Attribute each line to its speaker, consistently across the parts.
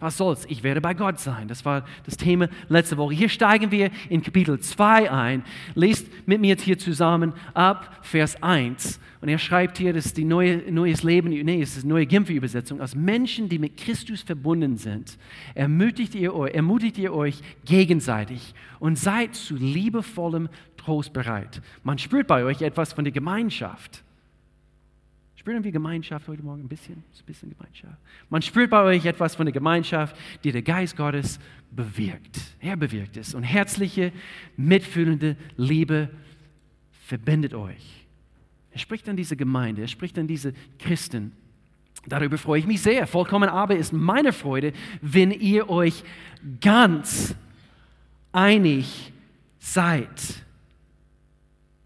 Speaker 1: Was soll's? Ich werde bei Gott sein. Das war das Thema letzte Woche. Hier steigen wir in Kapitel 2 ein. Lest mit mir jetzt hier zusammen ab Vers 1. Und er schreibt hier, das ist die neue, neues Leben, nee, es ist die neue Genfer-Übersetzung. Als Menschen, die mit Christus verbunden sind, ermutigt ihr, euch, ermutigt ihr euch gegenseitig und seid zu liebevollem Trost bereit. Man spürt bei euch etwas von der Gemeinschaft. Spüren wir Gemeinschaft heute Morgen ein bisschen? Ein bisschen Gemeinschaft. Man spürt bei euch etwas von der Gemeinschaft, die der Geist Gottes bewirkt. Er bewirkt es. Und herzliche, mitfühlende Liebe verbindet euch. Er spricht an diese Gemeinde, er spricht an diese Christen. Darüber freue ich mich sehr. Vollkommen aber ist meine Freude, wenn ihr euch ganz einig seid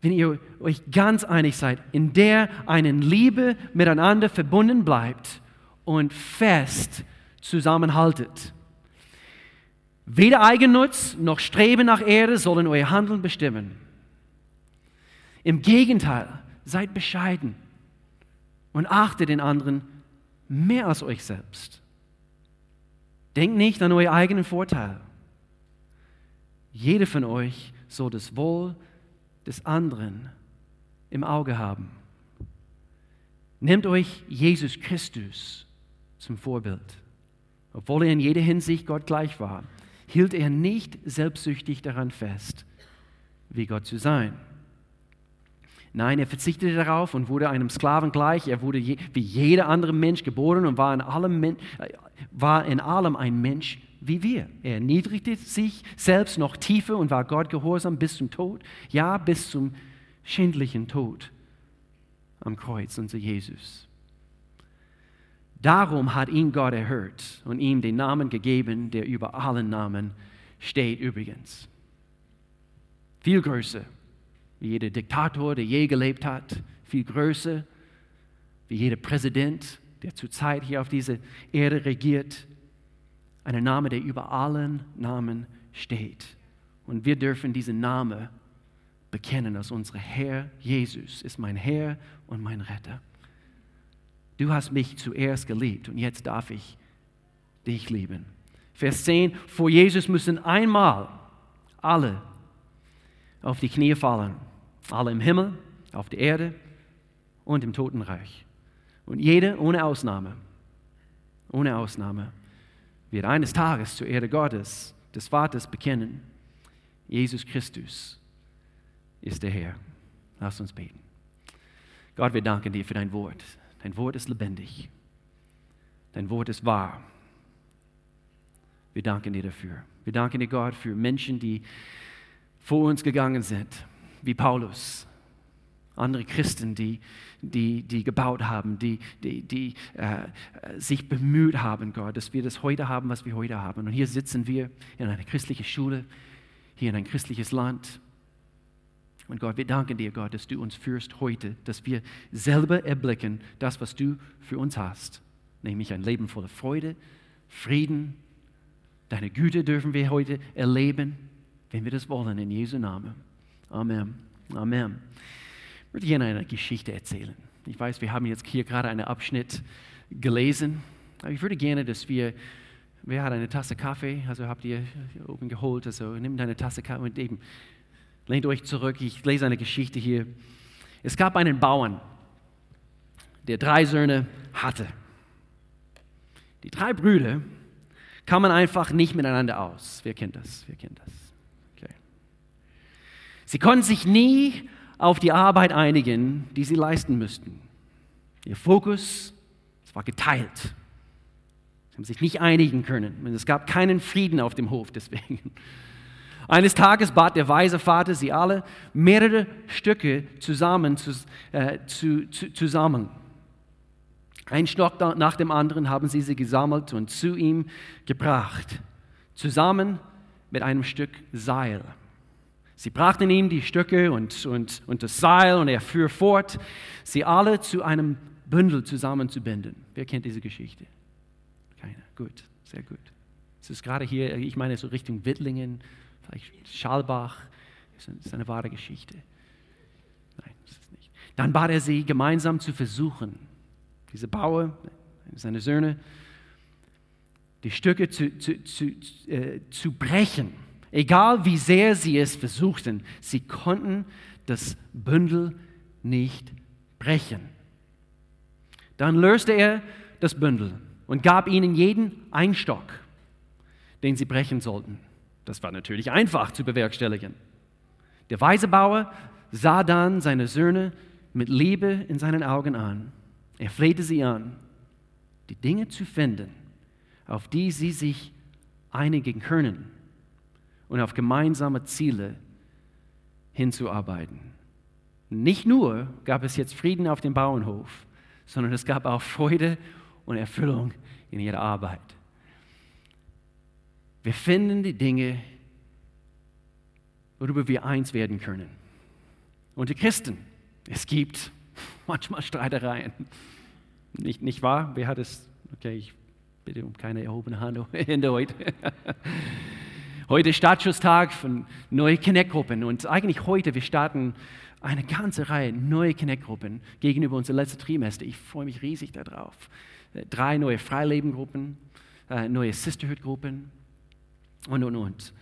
Speaker 1: wenn ihr euch ganz einig seid, in der einen Liebe miteinander verbunden bleibt und fest zusammenhaltet. Weder Eigennutz noch Streben nach Erde sollen euer Handeln bestimmen. Im Gegenteil, seid bescheiden und achtet den anderen mehr als euch selbst. Denkt nicht an euren eigenen Vorteil. Jeder von euch soll das Wohl des anderen im Auge haben. Nehmt euch Jesus Christus zum Vorbild. Obwohl er in jeder Hinsicht Gott gleich war, hielt er nicht selbstsüchtig daran fest, wie Gott zu sein. Nein, er verzichtete darauf und wurde einem Sklaven gleich. Er wurde wie jeder andere Mensch geboren und war in, allem, äh, war in allem ein Mensch wie wir. Er erniedrigte sich selbst noch tiefer und war Gott gehorsam bis zum Tod. Ja, bis zum schändlichen Tod am Kreuz, unser Jesus. Darum hat ihn Gott erhört und ihm den Namen gegeben, der über allen Namen steht übrigens. Viel größer wie jeder Diktator, der je gelebt hat, viel größer wie jeder Präsident, der zurzeit hier auf dieser Erde regiert, ein Name, der über allen Namen steht. Und wir dürfen diesen Namen bekennen als unser Herr Jesus ist mein Herr und mein Retter. Du hast mich zuerst geliebt und jetzt darf ich dich lieben. Vers 10, vor Jesus müssen einmal alle auf die Knie fallen. Alle im Himmel, auf der Erde und im Totenreich. Und jeder ohne Ausnahme, ohne Ausnahme wird eines Tages zur Ehre Gottes, des Vaters bekennen, Jesus Christus ist der Herr. Lass uns beten. Gott, wir danken dir für dein Wort. Dein Wort ist lebendig. Dein Wort ist wahr. Wir danken dir dafür. Wir danken dir, Gott, für Menschen, die vor uns gegangen sind, wie Paulus, andere Christen, die, die, die gebaut haben, die, die, die äh, sich bemüht haben, Gott, dass wir das heute haben, was wir heute haben. Und hier sitzen wir in einer christlichen Schule, hier in ein christliches Land. Und Gott, wir danken dir, Gott, dass du uns führst heute, dass wir selber erblicken, das, was du für uns hast, nämlich ein Leben voller Freude, Frieden. Deine Güte dürfen wir heute erleben, wenn wir das wollen, in Jesu Namen. Amen. Amen würde gerne eine Geschichte erzählen. Ich weiß, wir haben jetzt hier gerade einen Abschnitt gelesen, aber ich würde gerne, dass wir, wer hat eine Tasse Kaffee, also habt ihr oben geholt, also nehmt eine Tasse Kaffee und eben lehnt euch zurück, ich lese eine Geschichte hier. Es gab einen Bauern, der drei Söhne hatte. Die drei Brüder kamen einfach nicht miteinander aus. Wer kennt das? Wer kennt das? Okay. Sie konnten sich nie auf die Arbeit einigen, die sie leisten müssten. Ihr Fokus war geteilt. Sie haben sich nicht einigen können. Es gab keinen Frieden auf dem Hof deswegen. Eines Tages bat der weise Vater sie alle, mehrere Stücke zusammen zu, äh, zu, zu, zusammen. Ein Stock nach dem anderen haben sie sie gesammelt und zu ihm gebracht, zusammen mit einem Stück Seil. Sie brachten ihm die Stücke und, und, und das Seil und er fuhr fort, sie alle zu einem Bündel zusammenzubinden. Wer kennt diese Geschichte? Keiner. Gut, sehr gut. Es ist gerade hier, ich meine so Richtung Wittlingen, vielleicht Schalbach. Das ist eine wahre Geschichte. Nein, das ist nicht. Dann bat er sie, gemeinsam zu versuchen. Diese Bauer, seine Söhne, die Stücke zu, zu, zu, äh, zu brechen. Egal wie sehr sie es versuchten, sie konnten das Bündel nicht brechen. Dann löste er das Bündel und gab ihnen jeden einen Stock, den sie brechen sollten. Das war natürlich einfach zu bewerkstelligen. Der weise Bauer sah dann seine Söhne mit Liebe in seinen Augen an. Er flehte sie an, die Dinge zu finden, auf die sie sich einigen können und auf gemeinsame Ziele hinzuarbeiten. Nicht nur gab es jetzt Frieden auf dem Bauernhof, sondern es gab auch Freude und Erfüllung in ihrer Arbeit. Wir finden die Dinge, worüber wir eins werden können. Unter Christen, es gibt manchmal Streitereien. Nicht, nicht wahr? Wer hat es? Okay, ich bitte um keine erhobene Hand heute. Heute ist Startschusstag von neuen Connect-Gruppen und eigentlich heute, wir starten eine ganze Reihe neue Connect-Gruppen gegenüber unserem letzten Trimester. Ich freue mich riesig darauf. Drei neue Freileben-Gruppen, äh, neue Sisterhood-Gruppen und, und, und.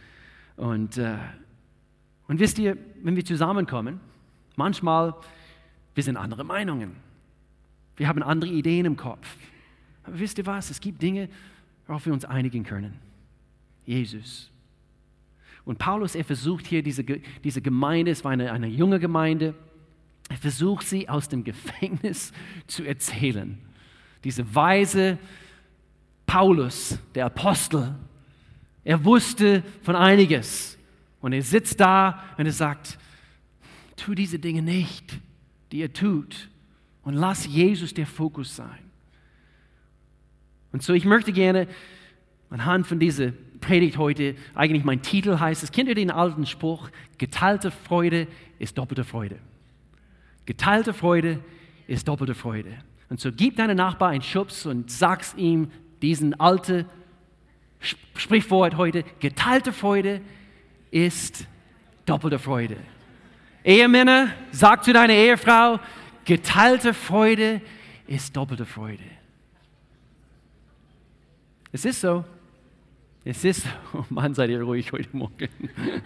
Speaker 1: Und, äh, und wisst ihr, wenn wir zusammenkommen, manchmal, wir sind andere Meinungen. Wir haben andere Ideen im Kopf. Aber wisst ihr was? Es gibt Dinge, worauf wir uns einigen können. Jesus. Und Paulus, er versucht hier diese, diese Gemeinde, es war eine, eine junge Gemeinde, er versucht sie aus dem Gefängnis zu erzählen. Diese weise Paulus, der Apostel, er wusste von einiges. Und er sitzt da und er sagt, tu diese Dinge nicht, die er tut. Und lass Jesus der Fokus sein. Und so, ich möchte gerne anhand von dieser Predigt heute, eigentlich mein Titel heißt es, kennt ihr den alten Spruch, geteilte Freude ist doppelte Freude. Geteilte Freude ist doppelte Freude. Und so gib deinem Nachbar einen Schubs und sagst ihm diesen alten Sprichwort heute, geteilte Freude ist doppelte Freude. Ehemänner, sag zu deiner Ehefrau, geteilte Freude ist doppelte Freude. Es ist so. Es ist, oh Mann, seid ihr ruhig heute Morgen.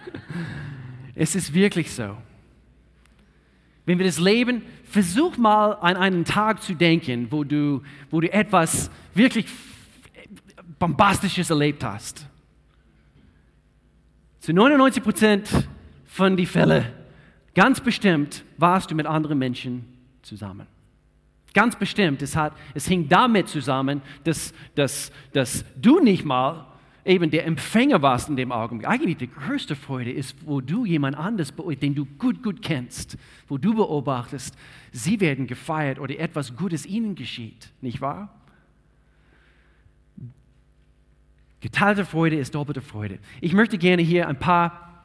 Speaker 1: Es ist wirklich so. Wenn wir das leben, versuch mal an einen Tag zu denken, wo du, wo du etwas wirklich Bombastisches erlebt hast. Zu 99 Prozent von den Fällen, ganz bestimmt, warst du mit anderen Menschen zusammen. Ganz bestimmt, es, hat, es hing damit zusammen, dass, dass, dass du nicht mal eben der Empfänger warst in dem Augenblick. Eigentlich die größte Freude ist, wo du jemand anderes, den du gut, gut kennst, wo du beobachtest, sie werden gefeiert oder etwas Gutes ihnen geschieht, nicht wahr? Geteilte Freude ist doppelte Freude. Ich möchte gerne hier ein paar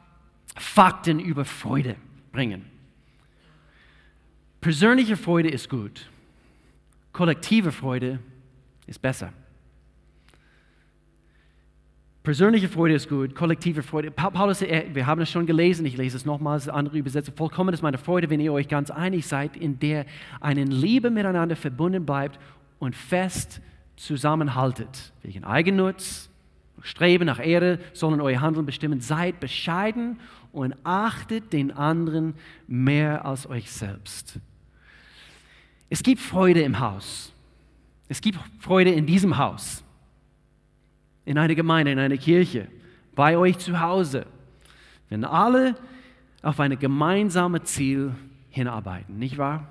Speaker 1: Fakten über Freude bringen. Persönliche Freude ist gut. Kollektive Freude ist besser. Persönliche Freude ist gut, kollektive Freude. Paulus, wir haben es schon gelesen, ich lese es nochmals, andere Übersetzung. Vollkommen ist meine Freude, wenn ihr euch ganz einig seid, in der eine Liebe miteinander verbunden bleibt und fest zusammenhaltet. Wegen Eigennutz, Streben nach Ehre sollen euer Handeln bestimmen. Seid bescheiden und achtet den anderen mehr als euch selbst. Es gibt Freude im Haus. Es gibt Freude in diesem Haus, in einer Gemeinde, in einer Kirche, bei euch zu Hause, wenn alle auf ein gemeinsames Ziel hinarbeiten, nicht wahr?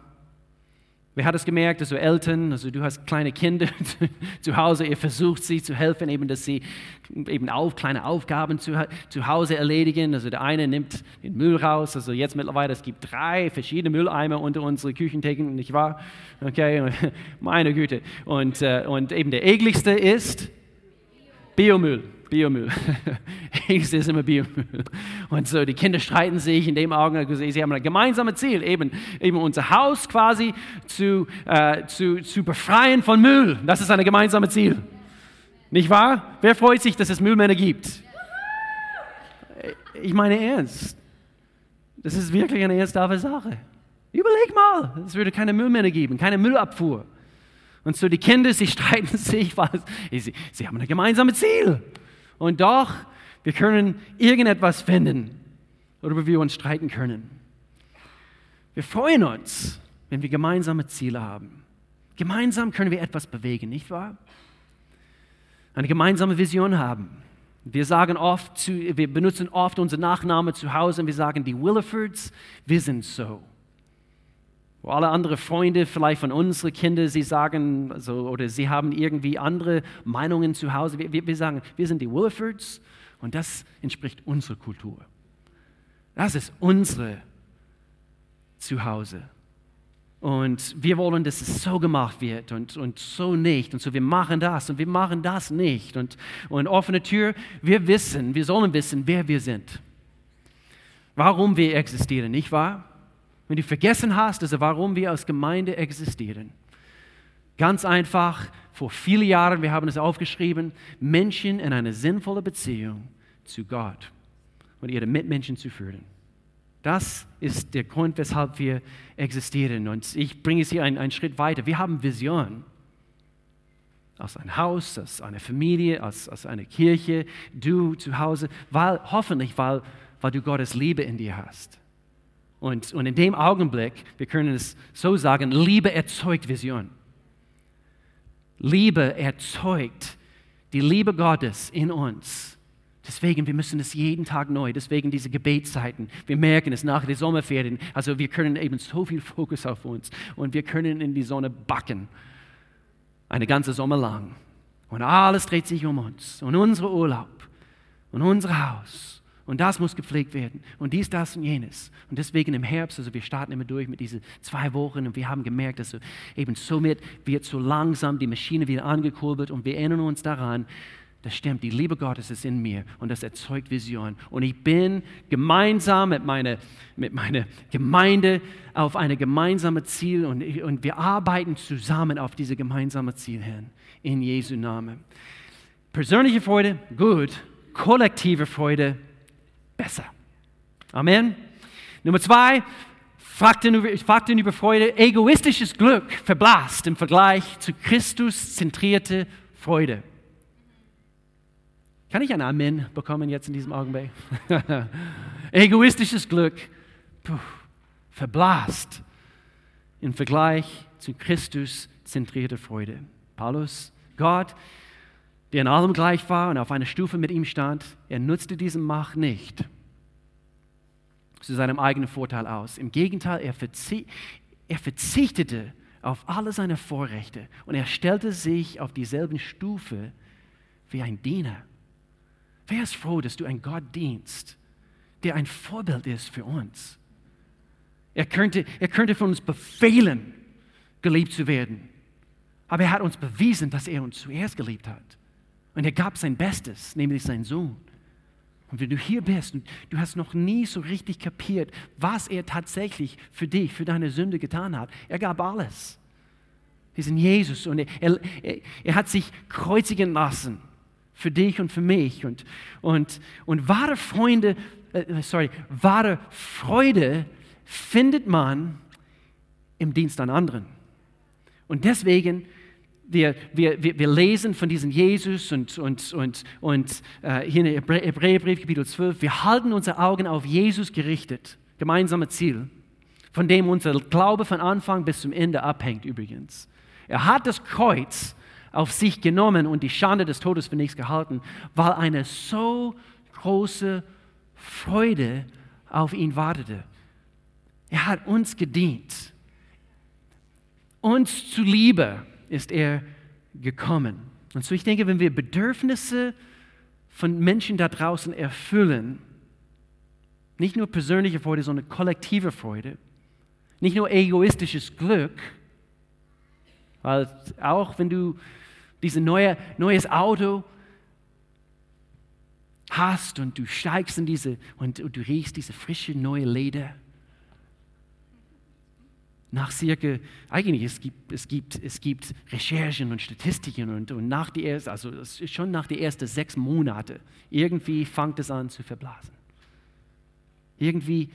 Speaker 1: Wer hat es gemerkt, also Eltern, also du hast kleine Kinder zu Hause, ihr versucht sie zu helfen, eben, dass sie eben auf, kleine Aufgaben zu, zu Hause erledigen. Also der eine nimmt den Müll raus, also jetzt mittlerweile, es gibt drei verschiedene Mülleimer unter unseren Küchentheken, nicht wahr? Okay, meine Güte. Und, äh, und eben der ekligste ist Biomüll. Biomüll. es ist immer Biomüll. Und so, die Kinder streiten sich in dem Augenblick, sie haben ein gemeinsames Ziel, eben, eben unser Haus quasi zu, äh, zu, zu befreien von Müll. Das ist ein gemeinsames Ziel. Nicht wahr? Wer freut sich, dass es Müllmänner gibt? Ich meine ernst. Das ist wirklich eine ernsthafte Sache. Überleg mal, es würde keine Müllmänner geben, keine Müllabfuhr. Und so die Kinder, sie streiten sich, weil sie, sie haben ein gemeinsames Ziel. Und doch, wir können irgendetwas finden, worüber wir uns streiten können. Wir freuen uns, wenn wir gemeinsame Ziele haben. Gemeinsam können wir etwas bewegen, nicht wahr? Eine gemeinsame Vision haben. Wir sagen oft, wir benutzen oft unsere Nachname zu Hause und wir sagen, die Willifords, wir sind so. Wo alle anderen Freunde vielleicht von unseren Kindern, sie sagen, also, oder sie haben irgendwie andere Meinungen zu Hause. Wir, wir, wir sagen, wir sind die Willifords und das entspricht unserer Kultur. Das ist unsere Zuhause. Und wir wollen, dass es so gemacht wird und, und so nicht. Und so, wir machen das und wir machen das nicht. Und, und offene Tür, wir wissen, wir sollen wissen, wer wir sind. Warum wir existieren, nicht wahr? Wenn du vergessen hast, also warum wir als Gemeinde existieren. Ganz einfach, vor vielen Jahren, wir haben es aufgeschrieben, Menschen in eine sinnvolle Beziehung zu Gott und ihre Mitmenschen zu führen. Das ist der Grund, weshalb wir existieren. Und ich bringe es hier einen, einen Schritt weiter. Wir haben Vision. Als ein Haus, als eine Familie, als, als eine Kirche, du zu Hause, weil, hoffentlich, weil, weil du Gottes Liebe in dir hast. Und, und in dem Augenblick, wir können es so sagen, Liebe erzeugt Vision. Liebe erzeugt die Liebe Gottes in uns. Deswegen, wir müssen es jeden Tag neu, deswegen diese Gebetszeiten. Wir merken es nach den Sommerferien. Also wir können eben so viel Fokus auf uns und wir können in die Sonne backen. Eine ganze Sommer lang. Und alles dreht sich um uns und unser Urlaub und unser Haus und das muss gepflegt werden. Und dies, das und jenes. Und deswegen im Herbst, also wir starten immer durch mit diesen zwei Wochen und wir haben gemerkt, dass eben somit wird so langsam die Maschine wieder angekurbelt und wir erinnern uns daran, das stimmt, die Liebe Gottes ist in mir und das erzeugt Vision. Und ich bin gemeinsam mit meiner, mit meiner Gemeinde auf ein gemeinsames Ziel und, und wir arbeiten zusammen auf dieses gemeinsame Ziel hin. In Jesu Namen. Persönliche Freude, gut. Kollektive Freude, besser. Amen. Nummer zwei, Fakten über, Fakten über Freude. Egoistisches Glück verblasst im Vergleich zu Christus-zentrierte Freude. Kann ich ein Amen bekommen jetzt in diesem Augenblick? Egoistisches Glück puh, verblasst im Vergleich zu Christus-zentrierte Freude. Paulus, Gott, der in allem gleich war und auf einer Stufe mit ihm stand, er nutzte diese Macht nicht zu seinem eigenen Vorteil aus. Im Gegenteil, er, verzie er verzichtete auf alle seine Vorrechte und er stellte sich auf dieselben Stufe wie ein Diener. Wer ist froh, dass du ein Gott dienst, der ein Vorbild ist für uns? Er könnte, er könnte von uns befehlen, geliebt zu werden. Aber er hat uns bewiesen, dass er uns zuerst geliebt hat. Und er gab sein Bestes, nämlich seinen Sohn. Und wenn du hier bist und du hast noch nie so richtig kapiert, was er tatsächlich für dich, für deine Sünde getan hat, er gab alles. Diesen Jesus und er, er, er hat sich kreuzigen lassen für dich und für mich. Und, und, und wahre Freunde, äh, sorry, wahre Freude findet man im Dienst an anderen. Und deswegen wir, wir, wir, lesen von diesem Jesus und, und, und, und äh, hier in Hebräerbrief Kapitel 12, wir halten unsere Augen auf Jesus gerichtet, gemeinsames Ziel, von dem unser Glaube von Anfang bis zum Ende abhängt übrigens. Er hat das Kreuz auf sich genommen und die Schande des Todes für nichts gehalten, weil eine so große Freude auf ihn wartete. Er hat uns gedient, uns zuliebe ist er gekommen. Und so ich denke, wenn wir Bedürfnisse von Menschen da draußen erfüllen, nicht nur persönliche Freude, sondern kollektive Freude, nicht nur egoistisches Glück, weil auch wenn du dieses neue, neues Auto hast und du steigst in diese und, und du riechst diese frische neue Leder, nach circa, eigentlich es gibt, es gibt, es gibt Recherchen und Statistiken und, und nach die erste, also schon nach den ersten sechs Monate, irgendwie fängt es an zu verblasen. Irgendwie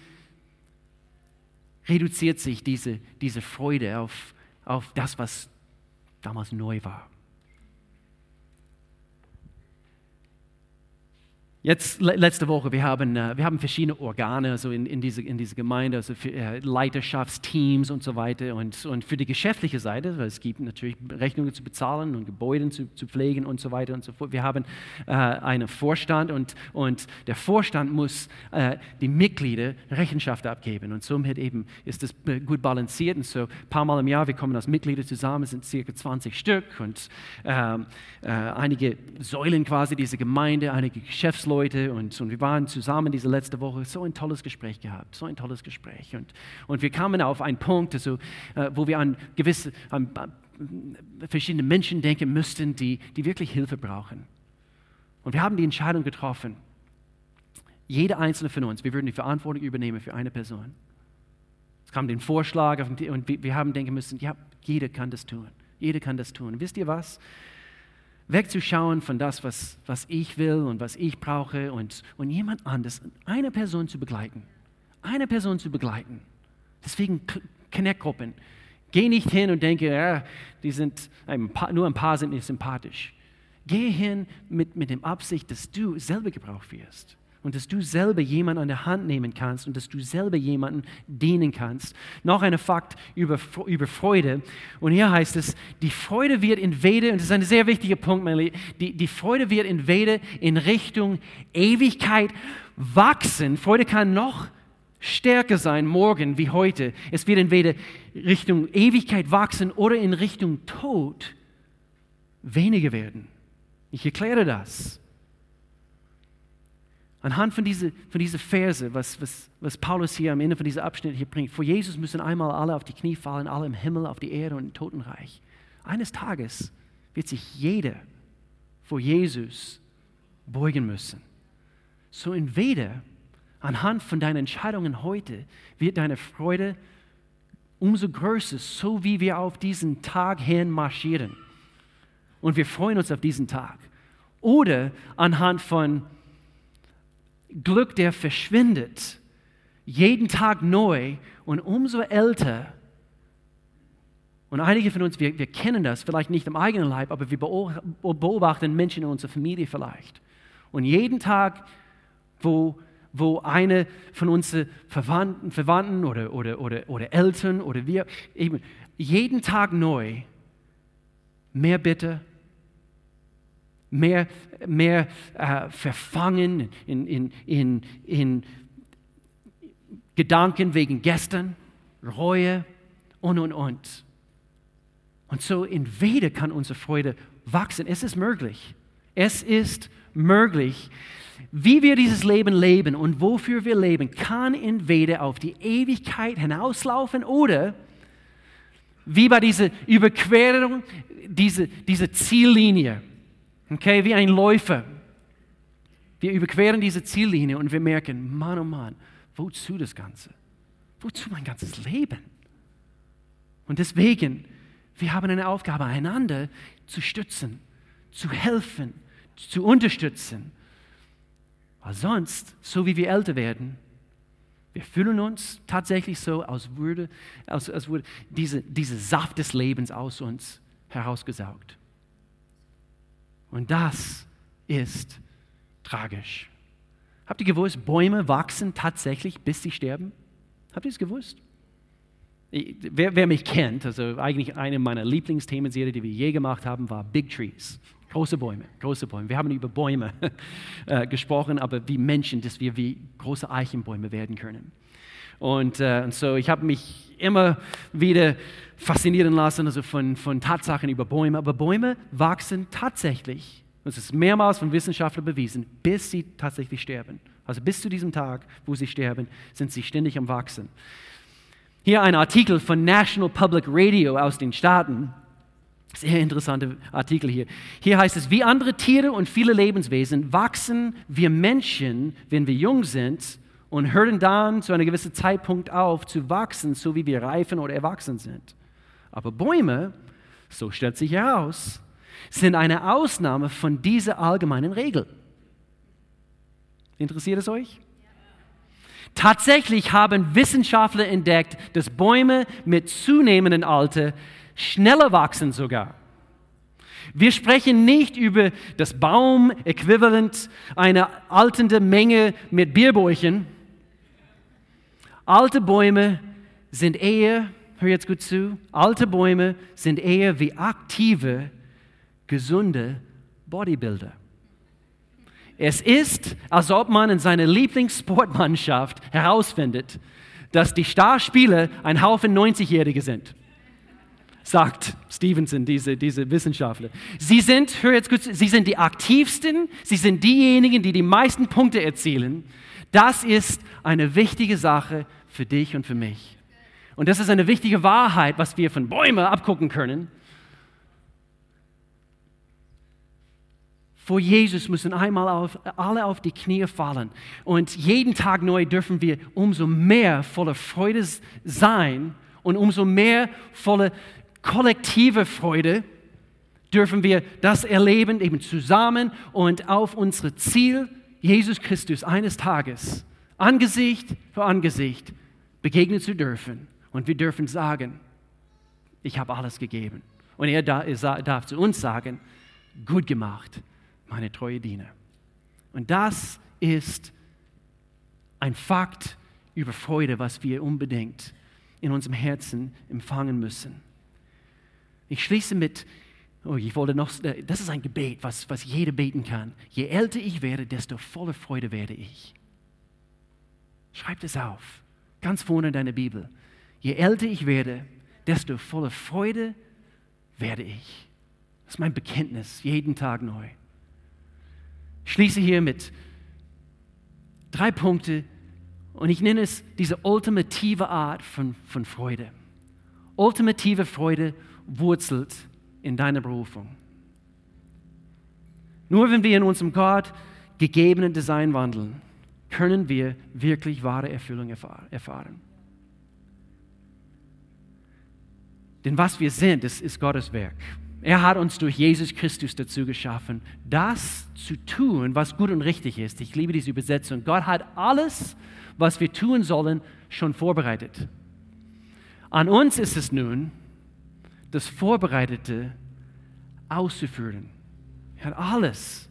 Speaker 1: reduziert sich diese, diese Freude auf, auf das, was damals neu war. Jetzt letzte Woche, wir haben, äh, wir haben verschiedene Organe also in, in, diese, in diese Gemeinde, also für äh, Leiterschaftsteams und so weiter. Und, und für die geschäftliche Seite, weil es gibt natürlich Rechnungen zu bezahlen und Gebäude zu, zu pflegen und so weiter und so fort. Wir haben äh, einen Vorstand und, und der Vorstand muss äh, die Mitglieder Rechenschaft abgeben. Und somit eben ist das gut balanciert. Und so ein paar Mal im Jahr, wir kommen als Mitglieder zusammen, sind circa 20 Stück und ähm, äh, einige Säulen quasi dieser Gemeinde, einige Geschäftsleute Leute und, und wir waren zusammen diese letzte Woche, so ein tolles Gespräch gehabt, so ein tolles Gespräch. Und, und wir kamen auf einen Punkt, also, äh, wo wir an gewisse, an, an verschiedene Menschen denken müssten, die, die wirklich Hilfe brauchen. Und wir haben die Entscheidung getroffen, jeder einzelne von uns, wir würden die Verantwortung übernehmen für eine Person. Es kam den Vorschlag und wir haben denken müssen, ja, jeder kann das tun. Jeder kann das tun. Wisst ihr was? Wegzuschauen von das, was, was ich will und was ich brauche und, und jemand anderes, eine Person zu begleiten. Eine Person zu begleiten. Deswegen Connect-Gruppen. Geh nicht hin und denke, ja, die sind, ein paar, nur ein paar sind nicht sympathisch. Geh hin mit, mit dem Absicht, dass du selber gebraucht wirst und dass du selber jemanden an der Hand nehmen kannst und dass du selber jemanden dienen kannst. Noch ein Fakt über, über Freude. Und hier heißt es, die Freude wird entweder, und das ist ein sehr wichtiger Punkt, meine die, die Freude wird entweder in Richtung Ewigkeit wachsen. Freude kann noch stärker sein morgen wie heute. Es wird entweder Richtung Ewigkeit wachsen oder in Richtung Tod weniger werden. Ich erkläre das. Anhand von diesen von diese Verse, was, was, was Paulus hier am Ende von diesem Abschnitt hier bringt, vor Jesus müssen einmal alle auf die Knie fallen, alle im Himmel, auf die Erde und im Totenreich. Eines Tages wird sich jeder vor Jesus beugen müssen. So entweder anhand von deinen Entscheidungen heute wird deine Freude umso größer, so wie wir auf diesen Tag hin marschieren. Und wir freuen uns auf diesen Tag. Oder anhand von Glück, der verschwindet, jeden Tag neu und umso älter. Und einige von uns, wir, wir kennen das, vielleicht nicht im eigenen Leib, aber wir beobachten Menschen in unserer Familie vielleicht. Und jeden Tag, wo, wo eine von unseren Verwandten, Verwandten oder, oder, oder, oder Eltern oder wir, eben, jeden Tag neu, mehr bitte, mehr, mehr äh, verfangen in, in, in, in Gedanken wegen gestern, Reue und, und, und. Und so entweder kann unsere Freude wachsen. Es ist möglich. Es ist möglich. Wie wir dieses Leben leben und wofür wir leben, kann entweder auf die Ewigkeit hinauslaufen oder wie bei dieser Überquerung, diese, diese Ziellinie. Okay, wie ein Läufer. Wir überqueren diese Ziellinie und wir merken, Mann, oh Mann, wozu das Ganze? Wozu mein ganzes Leben? Und deswegen, wir haben eine Aufgabe, einander zu stützen, zu helfen, zu unterstützen. Weil sonst, so wie wir älter werden, wir fühlen uns tatsächlich so, als würde, als, als würde diese, diese Saft des Lebens aus uns herausgesaugt. Und das ist tragisch. Habt ihr gewusst, Bäume wachsen tatsächlich, bis sie sterben? Habt ihr es gewusst? Wer, wer, mich kennt, also eigentlich eine meiner Lieblingsthemen, die wir je gemacht haben, war Big Trees. Große Bäume, große Bäume. Wir haben über Bäume äh, gesprochen, aber wie Menschen, dass wir wie große Eichenbäume werden können. Und, äh, und so, ich habe mich immer wieder faszinieren lassen also von, von Tatsachen über Bäume. Aber Bäume wachsen tatsächlich, das ist mehrmals von Wissenschaftlern bewiesen, bis sie tatsächlich sterben. Also bis zu diesem Tag, wo sie sterben, sind sie ständig am Wachsen. Hier ein Artikel von National Public Radio aus den Staaten. Sehr interessanter Artikel hier. Hier heißt es, wie andere Tiere und viele Lebenswesen wachsen wir Menschen, wenn wir jung sind, und hören dann zu einem gewissen Zeitpunkt auf zu wachsen, so wie wir reifen oder erwachsen sind. Aber Bäume, so stellt sich heraus, sind eine Ausnahme von dieser allgemeinen Regel. Interessiert es euch? Tatsächlich haben Wissenschaftler entdeckt, dass Bäume mit zunehmendem Alter schneller wachsen sogar. Wir sprechen nicht über das Baum-Äquivalent einer altenden Menge mit Bierbäuchen. Alte Bäume sind eher, hör jetzt gut zu, alte Bäume sind eher wie aktive, gesunde Bodybuilder. Es ist, als ob man in seiner Lieblingssportmannschaft herausfindet, dass die Starspieler ein Haufen 90-Jährige sind sagt Stevenson, diese, diese Wissenschaftler. Sie sind, hör jetzt kurz, sie sind die aktivsten, sie sind diejenigen, die die meisten Punkte erzielen. Das ist eine wichtige Sache für dich und für mich. Und das ist eine wichtige Wahrheit, was wir von Bäumen abgucken können. Vor Jesus müssen einmal auf, alle auf die Knie fallen. Und jeden Tag neu dürfen wir umso mehr voller Freude sein und umso mehr voller kollektive Freude dürfen wir das erleben, eben zusammen und auf unser Ziel, Jesus Christus, eines Tages, Angesicht für Angesicht, begegnen zu dürfen. Und wir dürfen sagen, ich habe alles gegeben. Und er darf zu uns sagen, gut gemacht, meine treue Diener. Und das ist ein Fakt über Freude, was wir unbedingt in unserem Herzen empfangen müssen. Ich schließe mit, oh, ich wollte noch, das ist ein Gebet, was, was jeder beten kann. Je älter ich werde, desto voller Freude werde ich. Schreib das auf, ganz vorne in deiner Bibel. Je älter ich werde, desto voller Freude werde ich. Das ist mein Bekenntnis, jeden Tag neu. Ich schließe hier mit drei Punkten und ich nenne es diese ultimative Art von, von Freude. Ultimative Freude wurzelt in deiner Berufung. Nur wenn wir in unserem Gott gegebenen Design wandeln, können wir wirklich wahre Erfüllung erfahren. Denn was wir sind, das ist Gottes Werk. Er hat uns durch Jesus Christus dazu geschaffen, das zu tun, was gut und richtig ist. Ich liebe diese Übersetzung. Gott hat alles, was wir tun sollen, schon vorbereitet. An uns ist es nun, das Vorbereitete auszuführen. Er hat alles.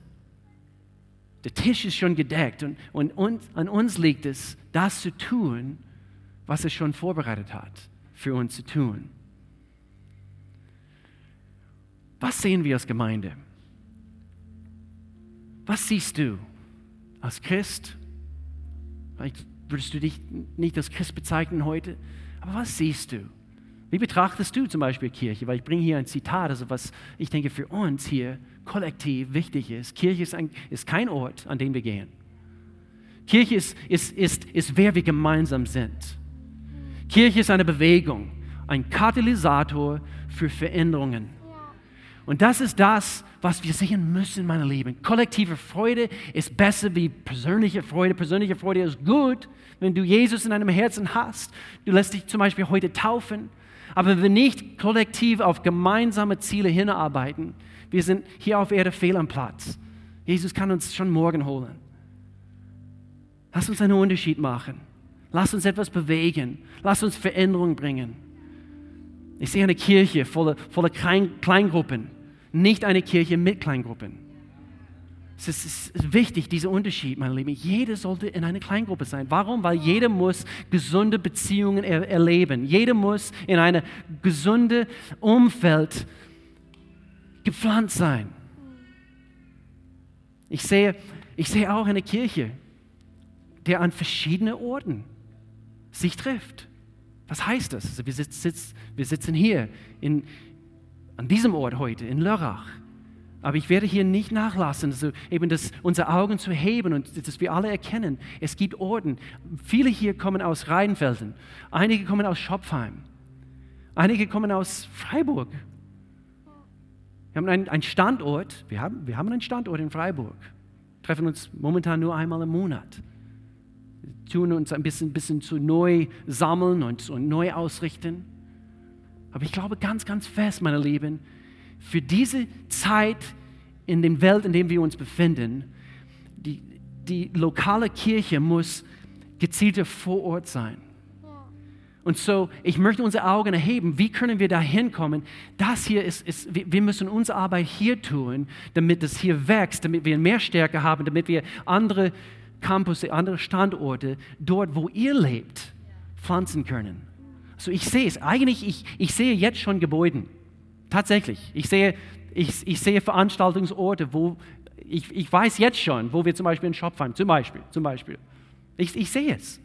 Speaker 1: Der Tisch ist schon gedeckt und, und, und an uns liegt es, das zu tun, was er schon vorbereitet hat, für uns zu tun. Was sehen wir als Gemeinde? Was siehst du als Christ? Vielleicht würdest du dich nicht als Christ bezeichnen heute, aber was siehst du? Wie betrachtest du zum Beispiel Kirche? Weil ich bringe hier ein Zitat, also was ich denke für uns hier kollektiv wichtig ist. Kirche ist, ein, ist kein Ort, an den wir gehen. Kirche ist, ist, ist, ist, wer wir gemeinsam sind. Kirche ist eine Bewegung, ein Katalysator für Veränderungen. Und das ist das, was wir sehen müssen, meine Lieben. Kollektive Freude ist besser wie persönliche Freude. Persönliche Freude ist gut, wenn du Jesus in deinem Herzen hast. Du lässt dich zum Beispiel heute taufen. Aber wenn wir nicht kollektiv auf gemeinsame Ziele hinarbeiten, wir sind hier auf Erde fehl am Platz. Jesus kann uns schon morgen holen. Lass uns einen Unterschied machen. Lass uns etwas bewegen. Lass uns Veränderungen bringen. Ich sehe eine Kirche voller, voller Kleingruppen, nicht eine Kirche mit Kleingruppen. Es ist wichtig, dieser Unterschied, meine Lieben. Jeder sollte in einer Kleingruppe sein. Warum? Weil jeder muss gesunde Beziehungen er erleben. Jeder muss in einem gesunden Umfeld gepflanzt sein. Ich sehe, ich sehe auch eine Kirche, der an verschiedenen Orten sich trifft. Was heißt das? Also wir, sitz, wir sitzen hier in, an diesem Ort heute, in Lörrach. Aber ich werde hier nicht nachlassen, also eben das, unsere Augen zu heben und dass wir alle erkennen, es gibt Orten. Viele hier kommen aus Rheinfelden, einige kommen aus Schopfheim, einige kommen aus Freiburg. Wir haben einen, einen Standort, wir haben, wir haben einen Standort in Freiburg, treffen uns momentan nur einmal im Monat, tun uns ein bisschen, bisschen zu neu sammeln und, und neu ausrichten. Aber ich glaube ganz, ganz fest, meine Lieben, für diese Zeit in der Welt, in der wir uns befinden, die, die lokale Kirche muss gezielter vor Ort sein. Und so, ich möchte unsere Augen erheben. Wie können wir da hinkommen? Das hier ist, ist, wir müssen unsere Arbeit hier tun, damit es hier wächst, damit wir mehr Stärke haben, damit wir andere Campus, andere Standorte dort, wo ihr lebt, pflanzen können. So, ich sehe es. Eigentlich, ich, ich sehe jetzt schon Gebäude. Tatsächlich. Ich sehe, ich, ich sehe Veranstaltungsorte, wo ich, ich weiß jetzt schon, wo wir zum Beispiel einen Shop fahren. Zum Beispiel. Zum Beispiel. Ich, ich sehe es.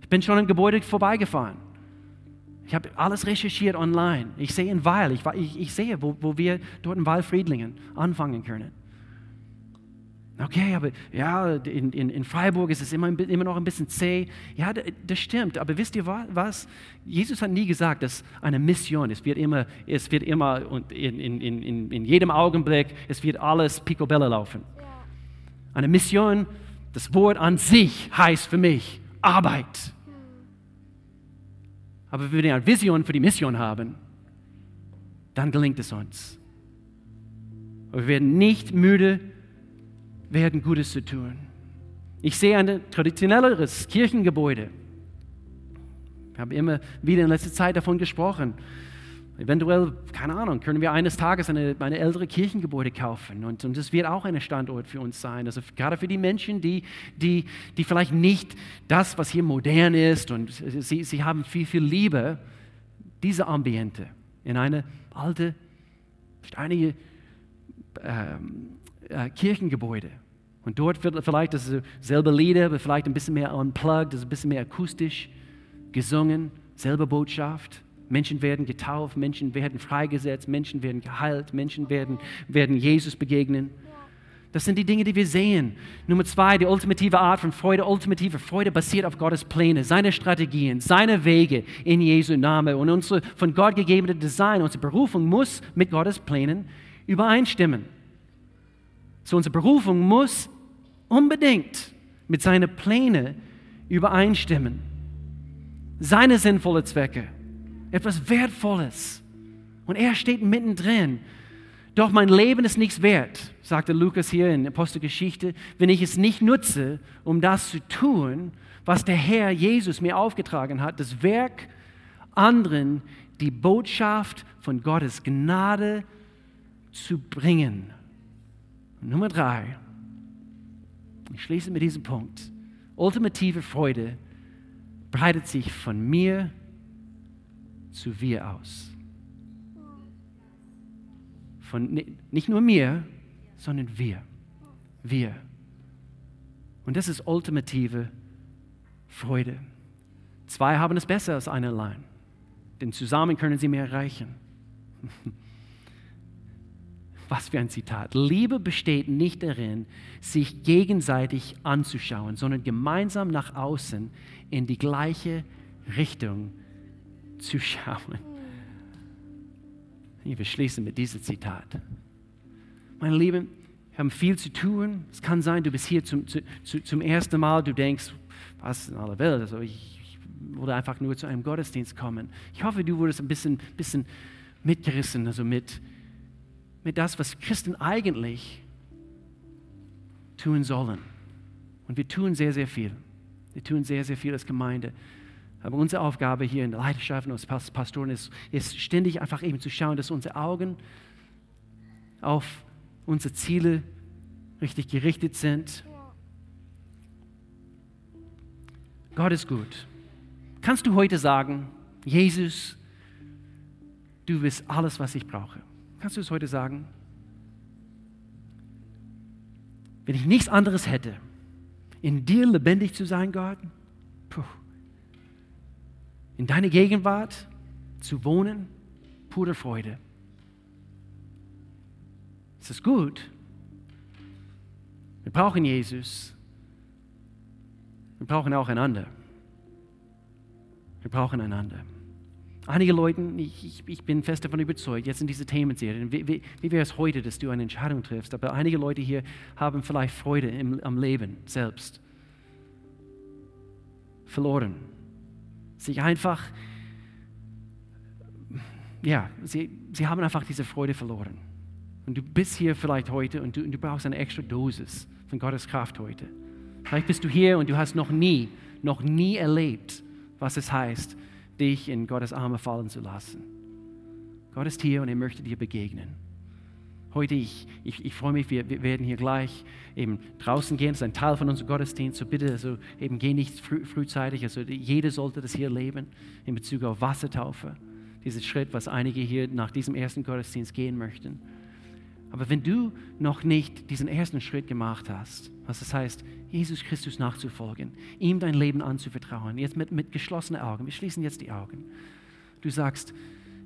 Speaker 1: Ich bin schon an Gebäude vorbeigefahren. Ich habe alles recherchiert online. Ich sehe in Weil, ich, ich, ich sehe, wo, wo wir dort in Weil-Friedlingen anfangen können. Okay, aber ja, in, in, in Freiburg ist es immer, immer noch ein bisschen zäh. Ja, das stimmt. Aber wisst ihr was? Jesus hat nie gesagt, dass eine Mission, es wird immer, es wird immer und in, in, in, in jedem Augenblick, es wird alles picobello laufen. Eine Mission, das Wort an sich heißt für mich Arbeit. Aber wenn wir eine Vision für die Mission haben, dann gelingt es uns. Aber wir werden nicht müde, werden, Gutes zu tun. Ich sehe ein traditionelleres Kirchengebäude. Ich habe immer wieder in letzter Zeit davon gesprochen. Eventuell, keine Ahnung, können wir eines Tages eine, eine ältere Kirchengebäude kaufen. Und, und das wird auch ein Standort für uns sein. Also gerade für die Menschen, die, die, die vielleicht nicht das, was hier modern ist, und sie, sie haben viel, viel Liebe, diese Ambiente in eine alte, steinige ähm, äh, Kirchengebäude. Und dort wird vielleicht dasselbe Lieder, aber vielleicht ein bisschen mehr unplugged, ein bisschen mehr akustisch gesungen, selbe Botschaft. Menschen werden getauft, Menschen werden freigesetzt, Menschen werden geheilt, Menschen werden, werden Jesus begegnen. Das sind die Dinge, die wir sehen. Nummer zwei, die ultimative Art von Freude. Ultimative Freude basiert auf Gottes Pläne, seine Strategien, seine Wege in Jesu Namen. Und unsere von Gott gegebene Design, unsere Berufung muss mit Gottes Plänen übereinstimmen. So unsere Berufung muss unbedingt mit seinen Plänen übereinstimmen. Seine sinnvollen Zwecke, etwas Wertvolles. Und er steht mittendrin. Doch mein Leben ist nichts wert, sagte Lukas hier in Apostelgeschichte, wenn ich es nicht nutze, um das zu tun, was der Herr Jesus mir aufgetragen hat, das Werk anderen, die Botschaft von Gottes Gnade zu bringen. Nummer drei, ich schließe mit diesem Punkt. Ultimative Freude breitet sich von mir zu wir aus. Von nicht nur mir, sondern wir. Wir. Und das ist ultimative Freude. Zwei haben es besser als einer allein, denn zusammen können sie mehr erreichen. Was für ein Zitat. Liebe besteht nicht darin, sich gegenseitig anzuschauen, sondern gemeinsam nach außen in die gleiche Richtung zu schauen. Wir schließen mit diesem Zitat. Meine Lieben, wir haben viel zu tun. Es kann sein, du bist hier zum, zu, zum ersten Mal, du denkst, was in aller Welt, also ich, ich würde einfach nur zu einem Gottesdienst kommen. Ich hoffe, du wurdest ein bisschen, bisschen mitgerissen, also mit, mit das, was Christen eigentlich tun sollen. Und wir tun sehr, sehr viel. Wir tun sehr, sehr viel als Gemeinde. Aber unsere Aufgabe hier in der Leidenschaft und als Pastoren ist, ist ständig einfach eben zu schauen, dass unsere Augen auf unsere Ziele richtig gerichtet sind. Gott ist gut. Kannst du heute sagen, Jesus, du bist alles, was ich brauche? Kannst du es heute sagen? Wenn ich nichts anderes hätte, in dir lebendig zu sein, Gott, puh, in deiner Gegenwart zu wohnen, pure Freude. Es ist gut. Wir brauchen Jesus. Wir brauchen auch einander. Wir brauchen einander. Einige Leute, ich, ich, bin fest davon überzeugt, jetzt in dieser Themenserie, wie, wie, wie wäre es heute, dass du eine Entscheidung triffst, aber einige Leute hier haben vielleicht Freude im, am Leben selbst verloren. Sich einfach, ja, sie, sie haben einfach diese Freude verloren. Und du bist hier vielleicht heute und du, und du brauchst eine extra Dosis von Gottes Kraft heute. Vielleicht bist du hier und du hast noch nie, noch nie erlebt, was es heißt, dich in Gottes Arme fallen zu lassen. Gott ist hier und er möchte dir begegnen. Heute, ich, ich, ich freue mich, wir, wir, werden hier gleich eben draußen gehen. Das ist ein Teil von unserem Gottesdienst. So bitte, also eben geh nicht früh, frühzeitig. Also jeder sollte das hier leben in Bezug auf Wassertaufe. Dieser Schritt, was einige hier nach diesem ersten Gottesdienst gehen möchten. Aber wenn du noch nicht diesen ersten Schritt gemacht hast, was das heißt, Jesus Christus nachzufolgen, ihm dein Leben anzuvertrauen, jetzt mit, mit geschlossenen Augen, wir schließen jetzt die Augen. Du sagst,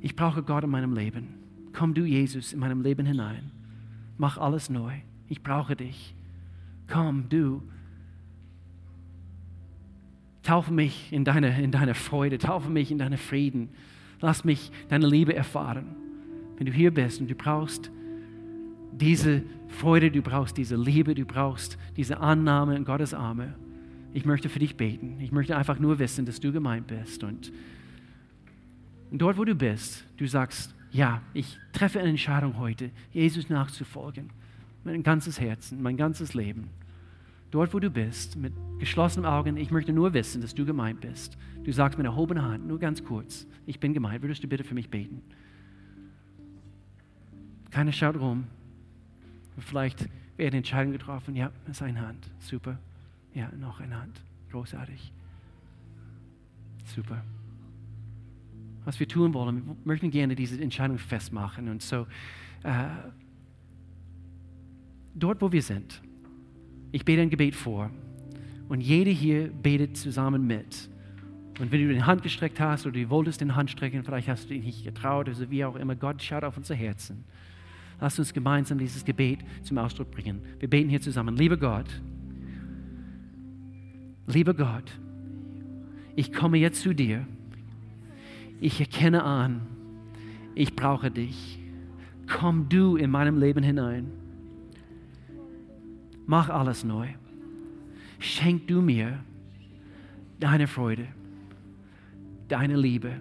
Speaker 1: ich brauche Gott in meinem Leben. Komm du, Jesus, in meinem Leben hinein. Mach alles neu. Ich brauche dich. Komm, du. Taufe mich in deine, in deine Freude, taufe mich in deine Frieden. Lass mich deine Liebe erfahren. Wenn du hier bist und du brauchst diese Freude, du brauchst diese Liebe, du brauchst diese Annahme in Gottes Arme. Ich möchte für dich beten. Ich möchte einfach nur wissen, dass du gemeint bist. Und dort, wo du bist, du sagst, ja, ich treffe eine Entscheidung heute, Jesus nachzufolgen. Mein ganzes Herzen, mein ganzes Leben. Dort, wo du bist, mit geschlossenen Augen, ich möchte nur wissen, dass du gemeint bist. Du sagst mit erhobener Hand, nur ganz kurz, ich bin gemeint, würdest du bitte für mich beten? Keiner schaut rum, Vielleicht wird eine Entscheidung getroffen. Ja, das ist eine Hand. Super. Ja, noch eine Hand. Großartig. Super. Was wir tun wollen, wir möchten gerne diese Entscheidung festmachen. Und so, äh, dort, wo wir sind, ich bete ein Gebet vor und jeder hier betet zusammen mit. Und wenn du die Hand gestreckt hast oder du wolltest den Hand strecken, vielleicht hast du dich nicht getraut, also wie auch immer, Gott schaut auf unser Herzen. Lass uns gemeinsam dieses Gebet zum Ausdruck bringen. Wir beten hier zusammen. Lieber Gott, lieber Gott, ich komme jetzt zu dir. Ich erkenne an, ich brauche dich. Komm du in meinem Leben hinein. Mach alles neu. Schenk du mir deine Freude, deine Liebe.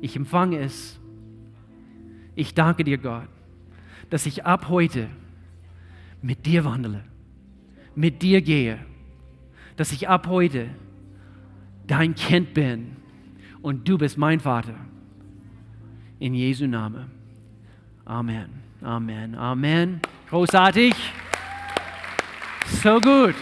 Speaker 1: Ich empfange es. Ich danke dir, Gott, dass ich ab heute mit dir wandle, mit dir gehe, dass ich ab heute dein Kind bin und du bist mein Vater. In Jesu Namen. Amen. Amen. Amen. Großartig. So gut.